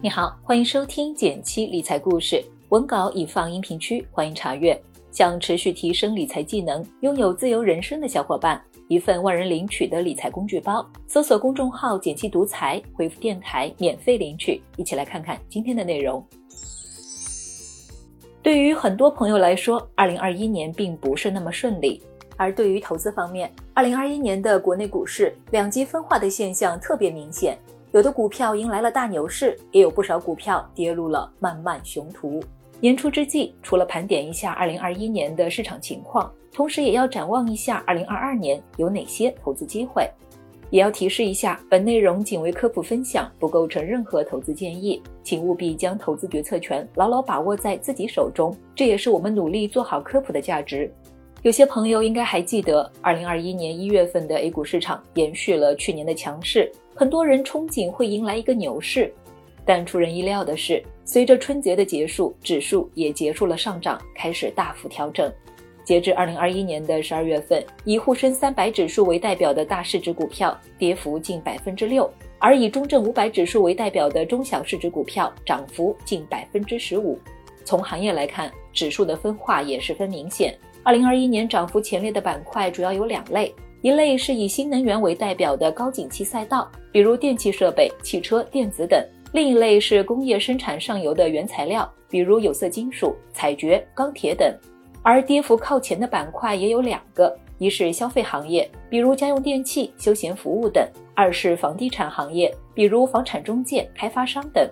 你好，欢迎收听减七理财故事，文稿已放音频区，欢迎查阅。想持续提升理财技能，拥有自由人生的小伙伴，一份万人领取的理财工具包，搜索公众号“减七独裁，回复“电台”免费领取。一起来看看今天的内容。对于很多朋友来说，二零二一年并不是那么顺利。而对于投资方面，二零二一年的国内股市两极分化的现象特别明显，有的股票迎来了大牛市，也有不少股票跌入了漫漫熊途。年初之际，除了盘点一下二零二一年的市场情况，同时也要展望一下二零二二年有哪些投资机会。也要提示一下，本内容仅为科普分享，不构成任何投资建议，请务必将投资决策权牢牢把握在自己手中。这也是我们努力做好科普的价值。有些朋友应该还记得，二零二一年一月份的 A 股市场延续了去年的强势，很多人憧憬会迎来一个牛市。但出人意料的是，随着春节的结束，指数也结束了上涨，开始大幅调整。截至二零二一年的十二月份，以沪深三百指数为代表的大市值股票跌幅近百分之六，而以中证五百指数为代表的中小市值股票涨幅近百分之十五。从行业来看，指数的分化也十分明显。二零二一年涨幅前列的板块主要有两类，一类是以新能源为代表的高景气赛道，比如电气设备、汽车、电子等；另一类是工业生产上游的原材料，比如有色金属、采掘、钢铁等。而跌幅靠前的板块也有两个，一是消费行业，比如家用电器、休闲服务等；二是房地产行业，比如房产中介、开发商等。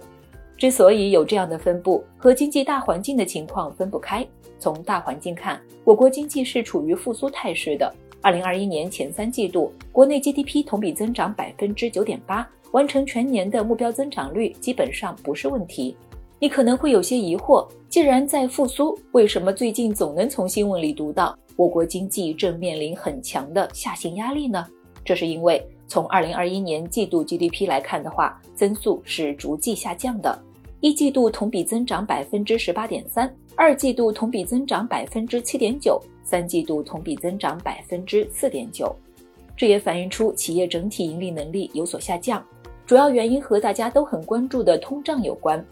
之所以有这样的分布，和经济大环境的情况分不开。从大环境看，我国经济是处于复苏态势的。二零二一年前三季度，国内 GDP 同比增长百分之九点八，完成全年的目标增长率基本上不是问题。你可能会有些疑惑，既然在复苏，为什么最近总能从新闻里读到我国经济正面临很强的下行压力呢？这是因为从二零二一年季度 GDP 来看的话，增速是逐季下降的。一季度同比增长百分之十八点三，二季度同比增长百分之七点九，三季度同比增长百分之四点九。这也反映出企业整体盈利能力有所下降，主要原因和大家都很关注的通胀有关。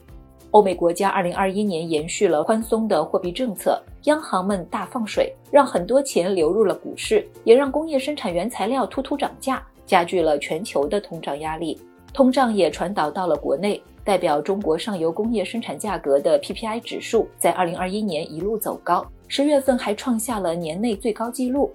欧美国家二零二一年延续了宽松的货币政策，央行们大放水，让很多钱流入了股市，也让工业生产原材料突突涨价，加剧了全球的通胀压力。通胀也传导到了国内。代表中国上游工业生产价格的 PPI 指数在二零二一年一路走高，十月份还创下了年内最高纪录。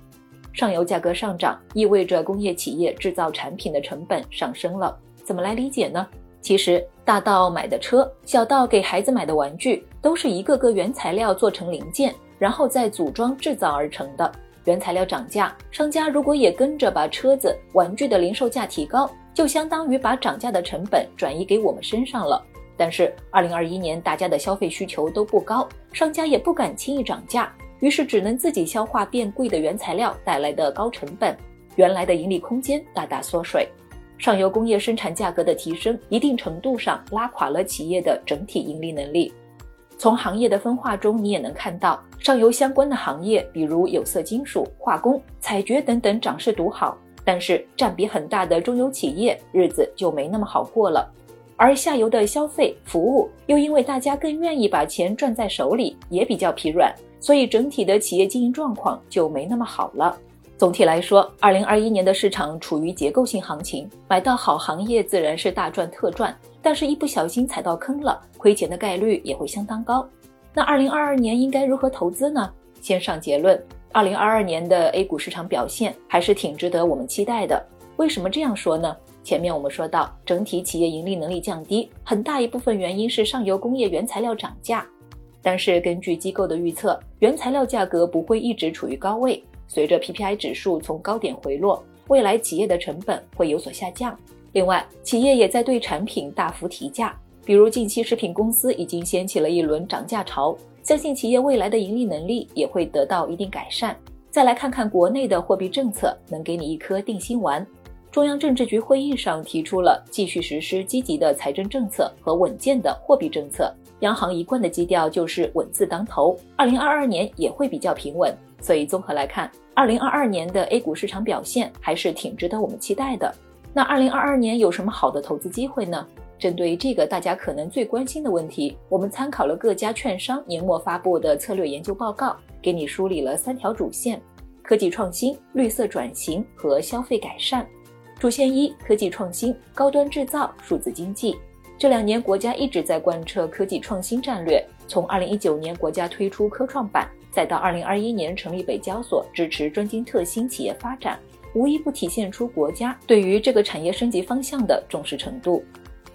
上游价格上涨意味着工业企业制造产品的成本上升了。怎么来理解呢？其实大到买的车，小到给孩子买的玩具，都是一个个原材料做成零件，然后再组装制造而成的。原材料涨价，商家如果也跟着把车子、玩具的零售价提高。就相当于把涨价的成本转移给我们身上了。但是，二零二一年大家的消费需求都不高，商家也不敢轻易涨价，于是只能自己消化变贵的原材料带来的高成本，原来的盈利空间大大缩水。上游工业生产价格的提升，一定程度上拉垮了企业的整体盈利能力。从行业的分化中，你也能看到，上游相关的行业，比如有色金属、化工、采掘等等，涨势独好。但是占比很大的中游企业日子就没那么好过了，而下游的消费服务又因为大家更愿意把钱攥在手里，也比较疲软，所以整体的企业经营状况就没那么好了。总体来说，二零二一年的市场处于结构性行情，买到好行业自然是大赚特赚，但是一不小心踩到坑了，亏钱的概率也会相当高。那二零二二年应该如何投资呢？先上结论。二零二二年的 A 股市场表现还是挺值得我们期待的。为什么这样说呢？前面我们说到，整体企业盈利能力降低，很大一部分原因是上游工业原材料涨价。但是根据机构的预测，原材料价格不会一直处于高位，随着 PPI 指数从高点回落，未来企业的成本会有所下降。另外，企业也在对产品大幅提价，比如近期食品公司已经掀起了一轮涨价潮。相信企业未来的盈利能力也会得到一定改善。再来看看国内的货币政策，能给你一颗定心丸。中央政治局会议上提出了继续实施积极的财政政策和稳健的货币政策。央行一贯的基调就是稳字当头，二零二二年也会比较平稳。所以综合来看，二零二二年的 A 股市场表现还是挺值得我们期待的。那二零二二年有什么好的投资机会呢？针对这个大家可能最关心的问题，我们参考了各家券商年末发布的策略研究报告，给你梳理了三条主线：科技创新、绿色转型和消费改善。主线一：科技创新、高端制造、数字经济。这两年，国家一直在贯彻科技创新战略。从2019年国家推出科创板，再到2021年成立北交所，支持专精特新企业发展，无一不体现出国家对于这个产业升级方向的重视程度。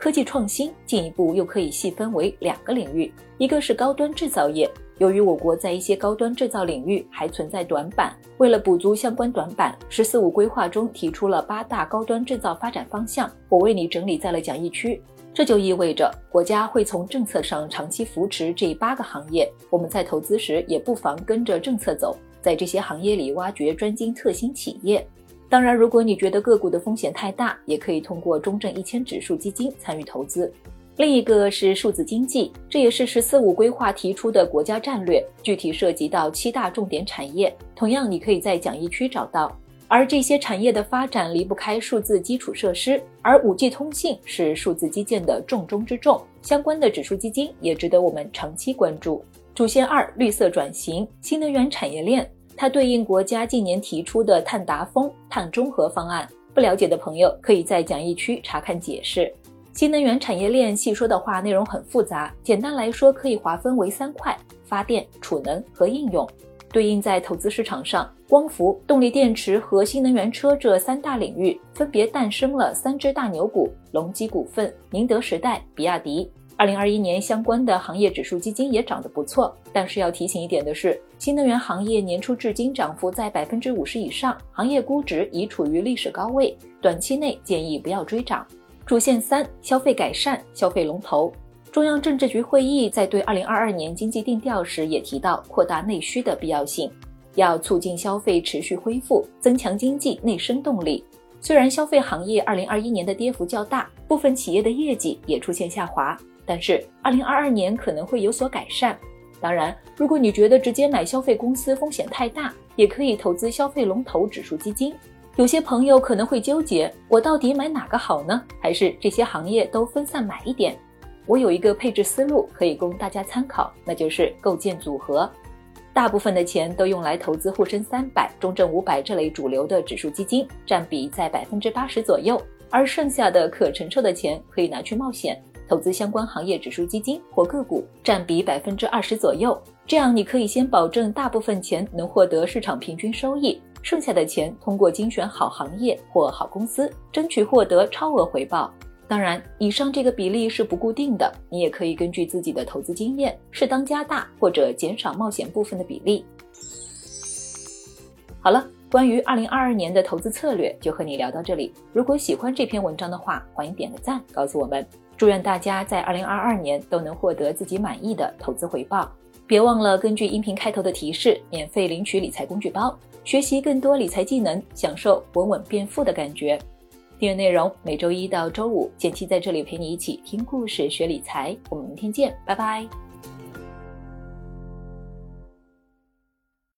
科技创新进一步又可以细分为两个领域，一个是高端制造业。由于我国在一些高端制造领域还存在短板，为了补足相关短板，“十四五”规划中提出了八大高端制造发展方向，我为你整理在了讲义区。这就意味着国家会从政策上长期扶持这八个行业，我们在投资时也不妨跟着政策走，在这些行业里挖掘专精特新企业。当然，如果你觉得个股的风险太大，也可以通过中证一千指数基金参与投资。另一个是数字经济，这也是“十四五”规划提出的国家战略，具体涉及到七大重点产业。同样，你可以在讲义区找到。而这些产业的发展离不开数字基础设施，而 5G 通信是数字基建的重中之重，相关的指数基金也值得我们长期关注。主线二：绿色转型、新能源产业链，它对应国家近年提出的碳达峰、碳中和方案。不了解的朋友可以在讲义区查看解释。新能源产业链细说的话，内容很复杂。简单来说，可以划分为三块：发电、储能和应用。对应在投资市场上，光伏、动力电池和新能源车这三大领域，分别诞生了三只大牛股：隆基股份、宁德时代、比亚迪。二零二一年相关的行业指数基金也涨得不错。但是要提醒一点的是，新能源行业年初至今涨幅在百分之五十以上，行业估值已处于历史高位，短期内建议不要追涨。主线三：消费改善、消费龙头。中央政治局会议在对二零二二年经济定调时也提到扩大内需的必要性，要促进消费持续恢复，增强经济内生动力。虽然消费行业二零二一年的跌幅较大，部分企业的业绩也出现下滑，但是二零二二年可能会有所改善。当然，如果你觉得直接买消费公司风险太大，也可以投资消费龙头指数基金。有些朋友可能会纠结，我到底买哪个好呢？还是这些行业都分散买一点？我有一个配置思路可以供大家参考，那就是构建组合。大部分的钱都用来投资沪深三百、中证五百这类主流的指数基金，占比在百分之八十左右，而剩下的可承受的钱可以拿去冒险，投资相关行业指数基金或个股，占比百分之二十左右。这样你可以先保证大部分钱能获得市场平均收益。剩下的钱通过精选好行业或好公司，争取获得超额回报。当然，以上这个比例是不固定的，你也可以根据自己的投资经验，适当加大或者减少冒险部分的比例。好了，关于二零二二年的投资策略就和你聊到这里。如果喜欢这篇文章的话，欢迎点个赞，告诉我们。祝愿大家在二零二二年都能获得自己满意的投资回报。别忘了根据音频开头的提示，免费领取理财工具包。学习更多理财技能，享受稳稳变富的感觉。订阅内容每周一到周五，简七在这里陪你一起听故事、学理财。我们明天见，拜拜。